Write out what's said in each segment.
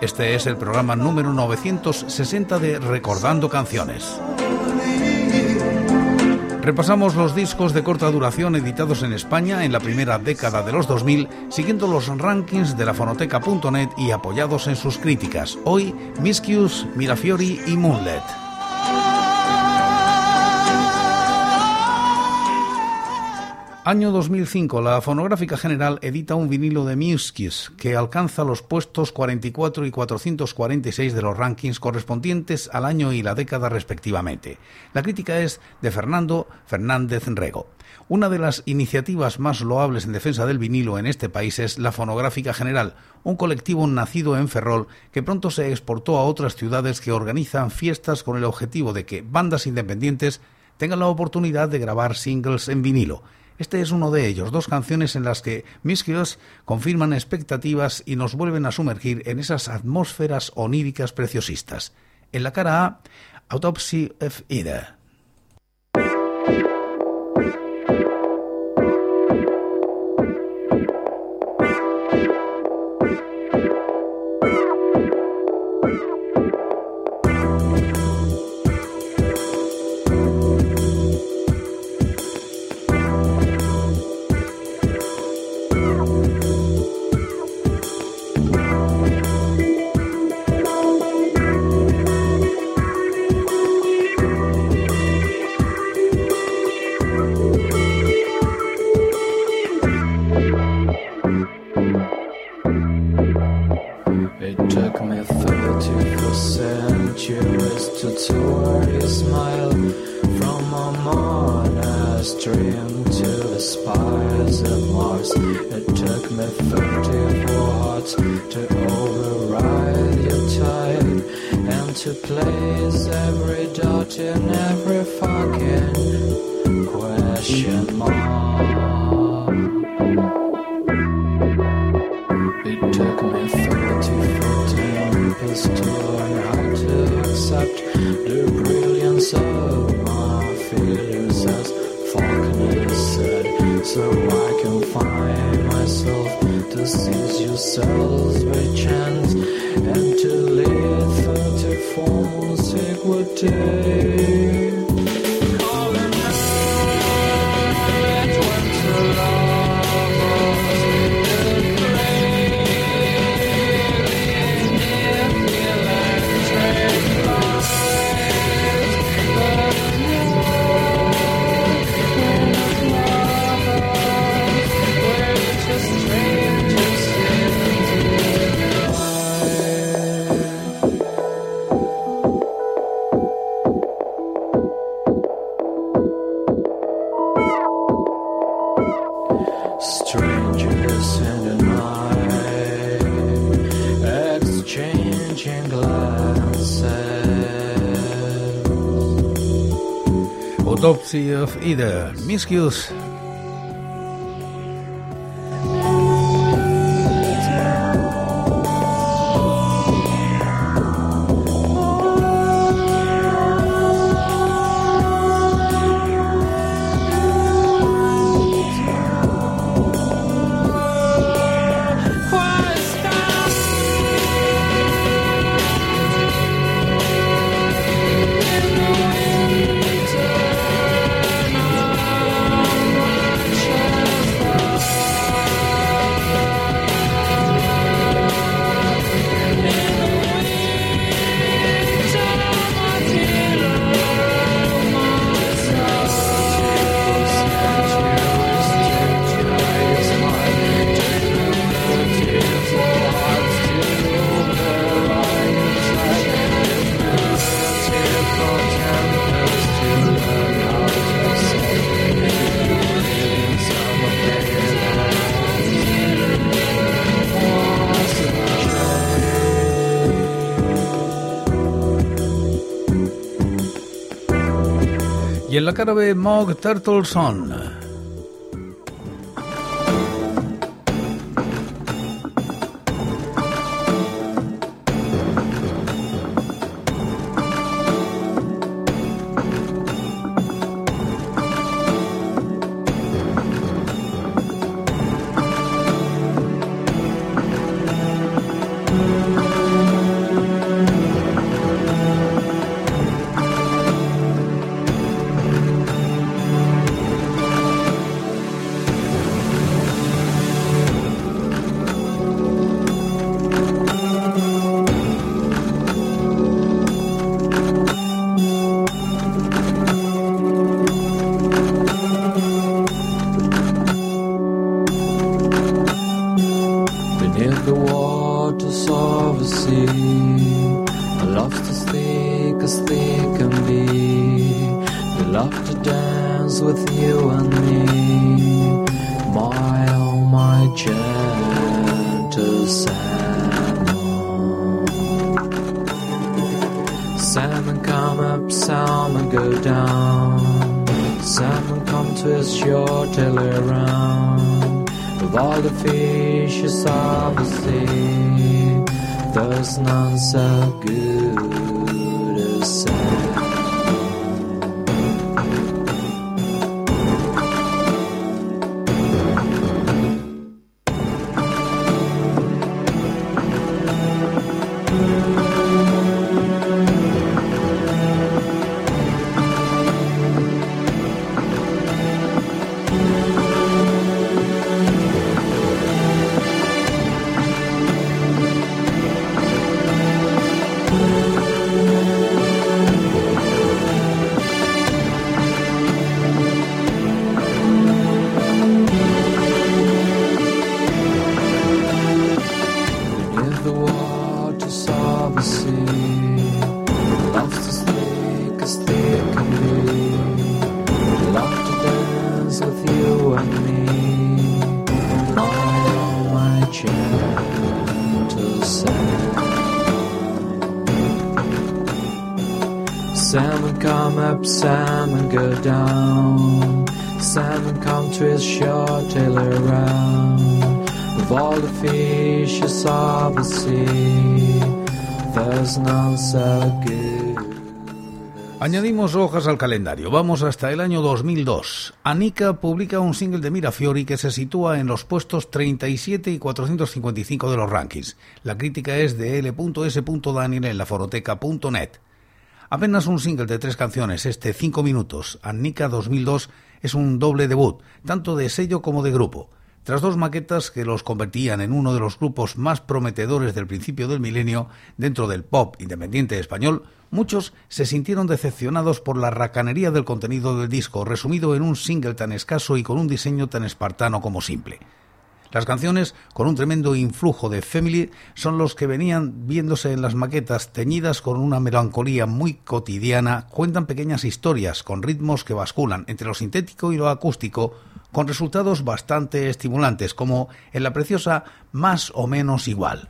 Este es el programa número 960 de Recordando Canciones. Repasamos los discos de corta duración editados en España en la primera década de los 2000, siguiendo los rankings de la fonoteca.net y apoyados en sus críticas. Hoy, Mischius, Mirafiori y Moonlet. Año 2005, la Fonográfica General edita un vinilo de Muskis que alcanza los puestos 44 y 446 de los rankings correspondientes al año y la década respectivamente. La crítica es de Fernando Fernández Rego. Una de las iniciativas más loables en defensa del vinilo en este país es la Fonográfica General, un colectivo nacido en Ferrol que pronto se exportó a otras ciudades que organizan fiestas con el objetivo de que bandas independientes tengan la oportunidad de grabar singles en vinilo. Este es uno de ellos, dos canciones en las que Mischios confirman expectativas y nos vuelven a sumergir en esas atmósferas oníricas preciosistas. En la cara A, Autopsy of Ida. joy how to accept the brilliance of my failures as Faulkner said so I can find myself to seize yourselves by chance and to live through to forsake what take Autopsy of Ida, Miscues la cara de Mog Turtleson. you. to Sam. Salmon come up, salmon go down. Salmon come to his shore, tail around. Of all the fishes of the sea, there's none so good. Añadimos hojas al calendario. Vamos hasta el año 2002. Anika publica un single de Mirafiori que se sitúa en los puestos 37 y 455 de los rankings. La crítica es de L.S. Daniel en laforoteca.net. Apenas un single de tres canciones, este 5 minutos, Anika 2002, es un doble debut, tanto de sello como de grupo. Tras dos maquetas que los convertían en uno de los grupos más prometedores del principio del milenio dentro del pop independiente español, muchos se sintieron decepcionados por la racanería del contenido del disco, resumido en un single tan escaso y con un diseño tan espartano como simple. Las canciones, con un tremendo influjo de Family, son los que venían viéndose en las maquetas, teñidas con una melancolía muy cotidiana, cuentan pequeñas historias con ritmos que basculan entre lo sintético y lo acústico, con resultados bastante estimulantes, como en la preciosa Más o menos igual.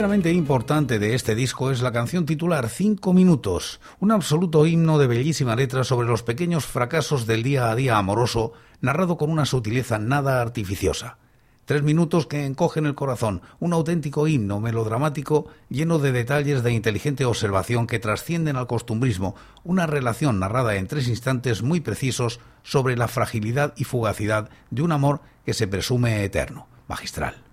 Verdaderamente importante de este disco es la canción titular Cinco Minutos, un absoluto himno de bellísima letra sobre los pequeños fracasos del día a día amoroso, narrado con una sutileza nada artificiosa. Tres minutos que encogen el corazón, un auténtico himno melodramático lleno de detalles de inteligente observación que trascienden al costumbrismo, una relación narrada en tres instantes muy precisos sobre la fragilidad y fugacidad de un amor que se presume eterno. Magistral.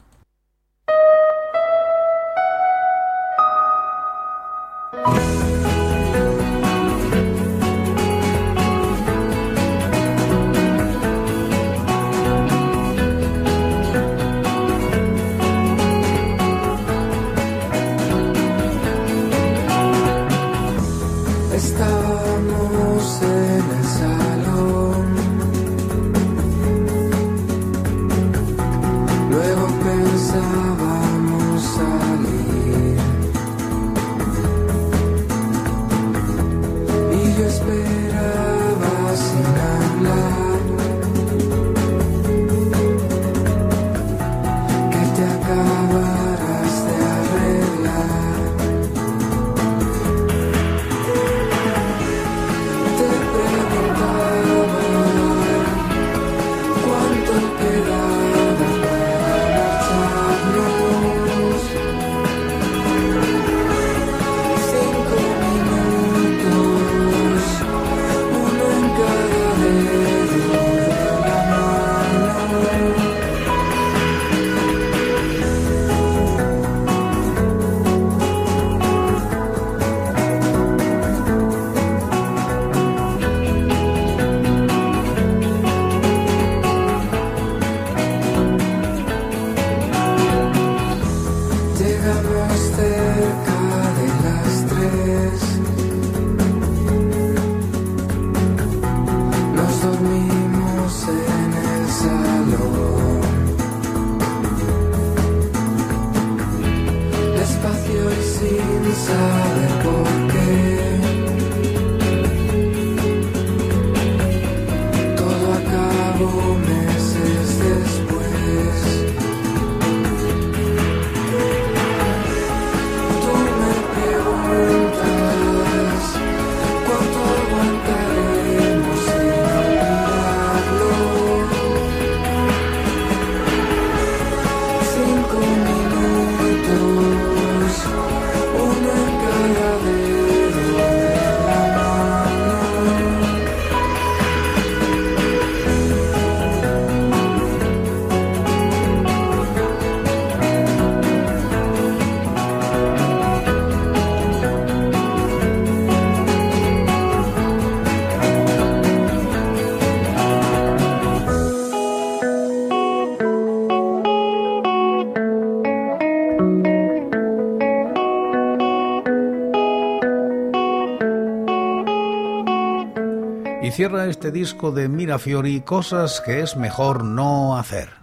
Cierra este disco de Mirafiori cosas que es mejor no hacer.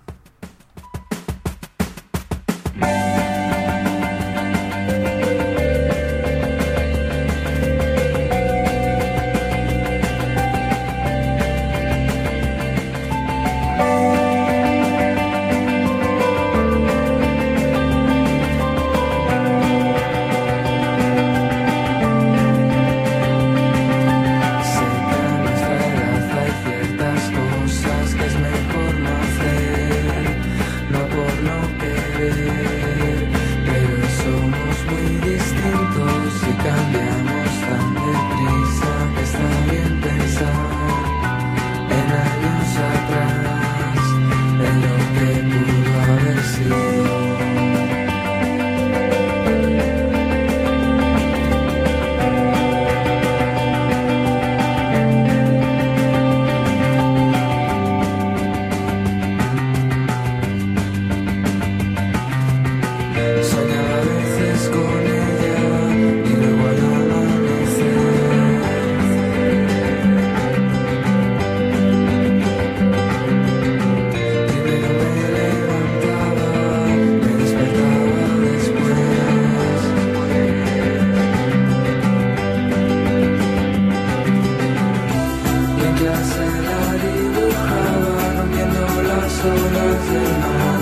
working on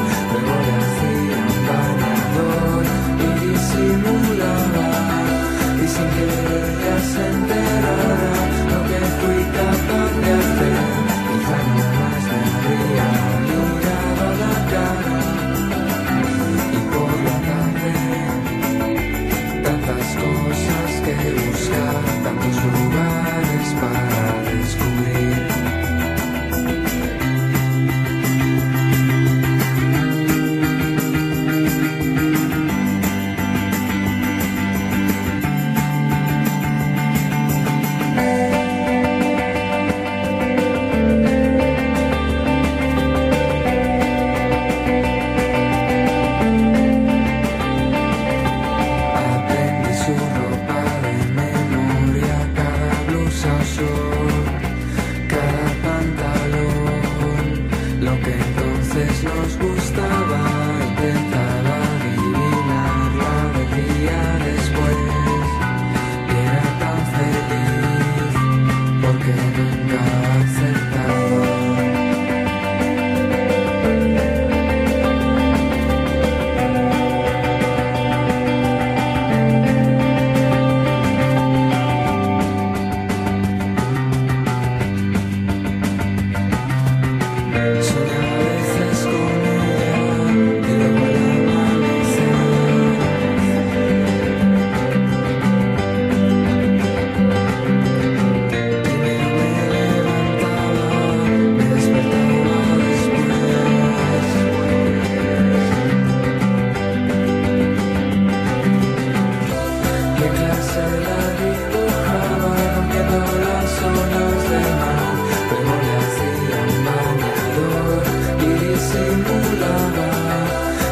Las ollas de mal, pues no me hacía maniador y disimulada,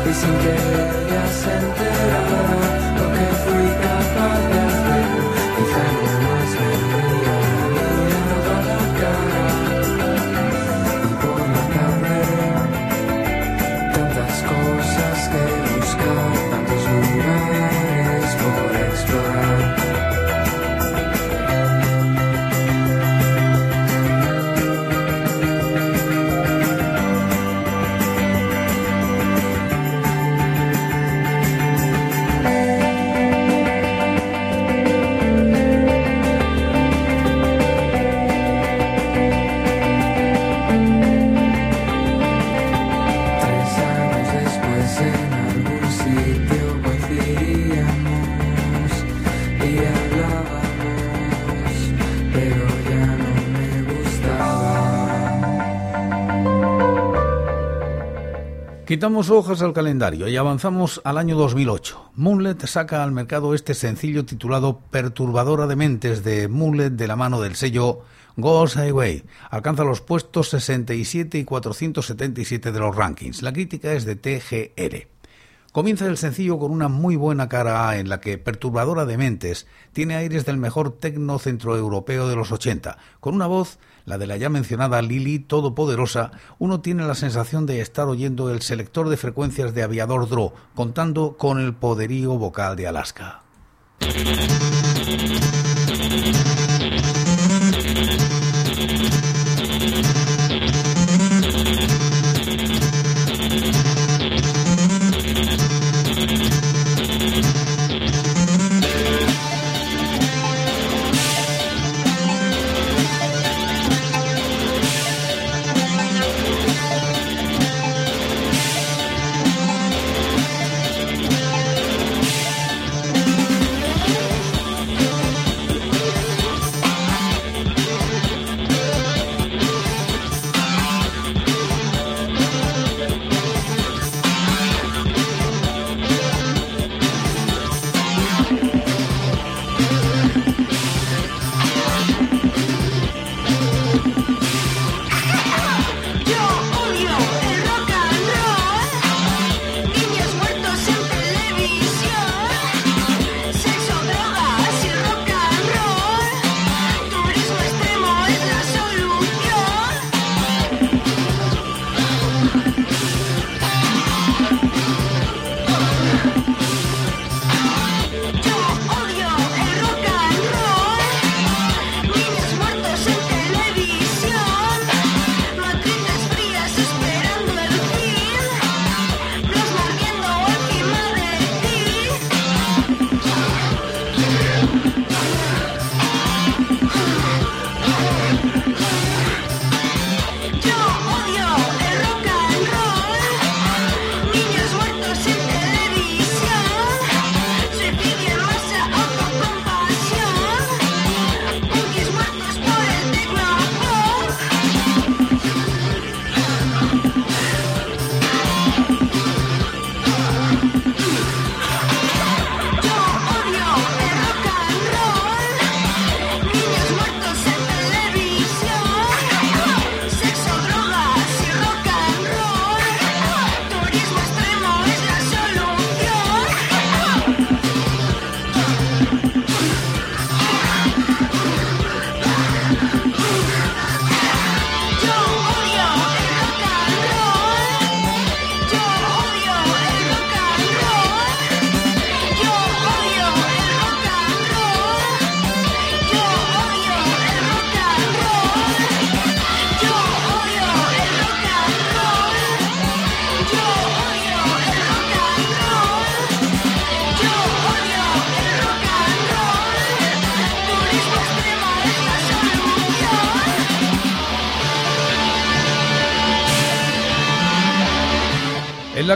y sin que ella se enterara lo que fui capaz de. Quitamos hojas al calendario y avanzamos al año 2008. Moonlet saca al mercado este sencillo titulado Perturbadora de Mentes de Moonlet de la mano del sello Goes Highway. Alcanza los puestos 67 y 477 de los rankings. La crítica es de TGR. Comienza el sencillo con una muy buena cara A en la que Perturbadora de Mentes tiene aires del mejor tecno centroeuropeo de los 80, con una voz la de la ya mencionada Lili Todopoderosa, uno tiene la sensación de estar oyendo el selector de frecuencias de Aviador Dro, contando con el poderío vocal de Alaska.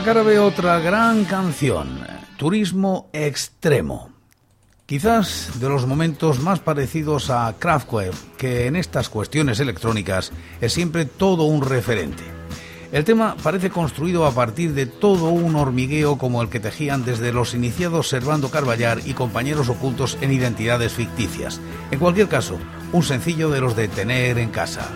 Cara otra gran canción, Turismo Extremo. Quizás de los momentos más parecidos a Kraftwerk, que en estas cuestiones electrónicas es siempre todo un referente. El tema parece construido a partir de todo un hormigueo como el que tejían desde los iniciados Servando Carballar y compañeros ocultos en identidades ficticias. En cualquier caso, un sencillo de los de tener en casa.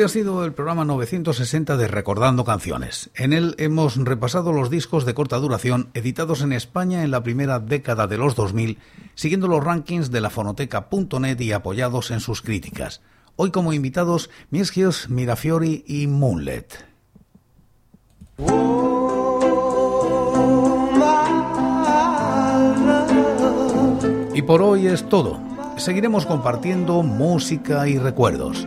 Este ha sido el programa 960 de Recordando Canciones. En él hemos repasado los discos de corta duración editados en España en la primera década de los 2000, siguiendo los rankings de la fonoteca.net y apoyados en sus críticas. Hoy como invitados Miesgios, Mirafiori y Moonlet. Y por hoy es todo. Seguiremos compartiendo música y recuerdos